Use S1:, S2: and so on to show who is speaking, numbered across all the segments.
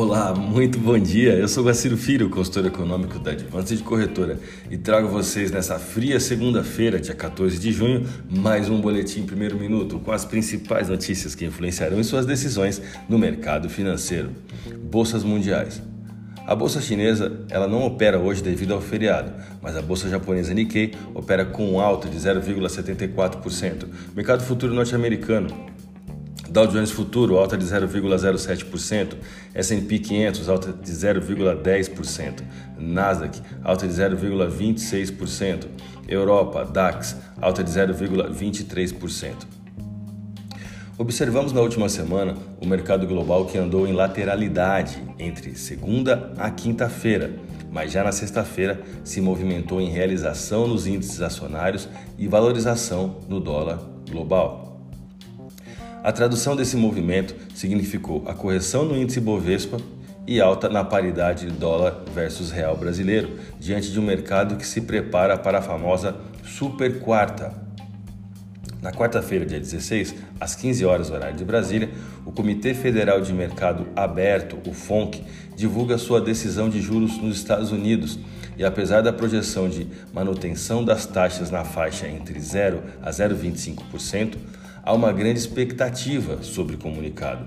S1: Olá, muito bom dia. Eu sou Guaciro Filho, consultor econômico da Advance de Corretora e trago vocês nessa fria segunda-feira, dia 14 de junho, mais um boletim primeiro minuto com as principais notícias que influenciarão em suas decisões no mercado financeiro. Bolsas mundiais. A bolsa chinesa ela não opera hoje devido ao feriado, mas a bolsa japonesa Nikkei opera com alta de 0,74%. Mercado futuro norte-americano Dow Jones Futuro alta de 0,07%, S&P 500 alta de 0,10%, Nasdaq alta de 0,26%, Europa DAX alta de 0,23%. Observamos na última semana o mercado global que andou em lateralidade entre segunda a quinta-feira, mas já na sexta-feira se movimentou em realização nos índices acionários e valorização no dólar global. A tradução desse movimento significou a correção no índice Bovespa e alta na paridade dólar versus real brasileiro, diante de um mercado que se prepara para a famosa super quarta. Na quarta-feira, dia 16, às 15 horas horário de Brasília, o Comitê Federal de Mercado Aberto, o FONC, divulga sua decisão de juros nos Estados Unidos. E apesar da projeção de manutenção das taxas na faixa entre 0 a 0,25%, há uma grande expectativa sobre o comunicado.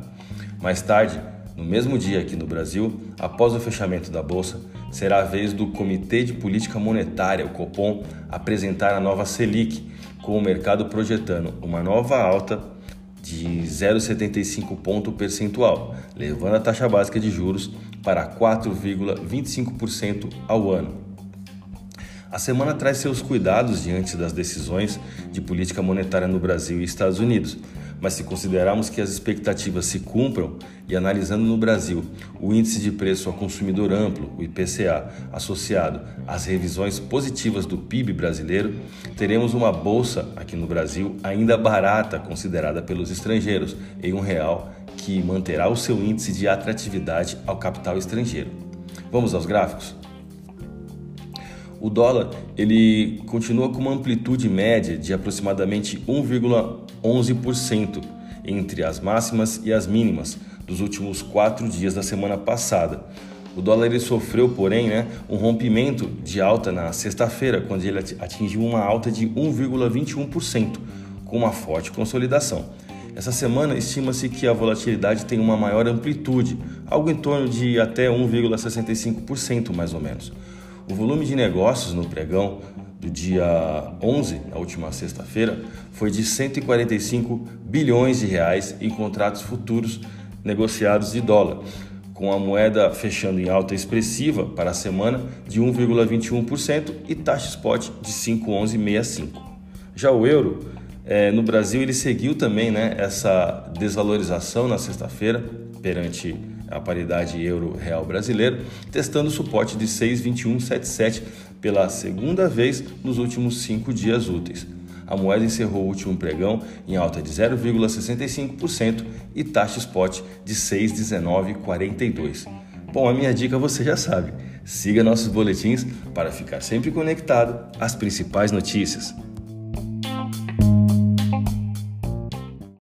S1: Mais tarde, no mesmo dia aqui no Brasil, após o fechamento da bolsa, será a vez do Comitê de Política Monetária, o Copom, apresentar a nova Selic, com o mercado projetando uma nova alta de 0,75 ponto percentual, levando a taxa básica de juros para 4,25% ao ano. A semana traz seus cuidados diante das decisões de política monetária no Brasil e Estados Unidos, mas se considerarmos que as expectativas se cumpram e analisando no Brasil o índice de preço ao consumidor amplo, o IPCA, associado às revisões positivas do PIB brasileiro, teremos uma bolsa aqui no Brasil ainda barata considerada pelos estrangeiros, em um real que manterá o seu índice de atratividade ao capital estrangeiro. Vamos aos gráficos? O dólar ele continua com uma amplitude média de aproximadamente 1,11% entre as máximas e as mínimas dos últimos quatro dias da semana passada. O dólar ele sofreu, porém, né, um rompimento de alta na sexta-feira, quando ele atingiu uma alta de 1,21%, com uma forte consolidação. Essa semana estima-se que a volatilidade tem uma maior amplitude, algo em torno de até 1,65% mais ou menos. O volume de negócios no pregão do dia 11, na última sexta-feira, foi de 145 bilhões de reais em contratos futuros negociados de dólar, com a moeda fechando em alta expressiva para a semana de 1,21% e taxa spot de 5,1165. Já o euro, é, no Brasil, ele seguiu também né, essa desvalorização na sexta-feira perante a paridade euro-real brasileiro, testando o suporte de 6,2177 pela segunda vez nos últimos cinco dias úteis. A moeda encerrou o último pregão em alta de 0,65% e taxa spot de 6,1942. Bom, a minha dica você já sabe. Siga nossos boletins para ficar sempre conectado às principais notícias.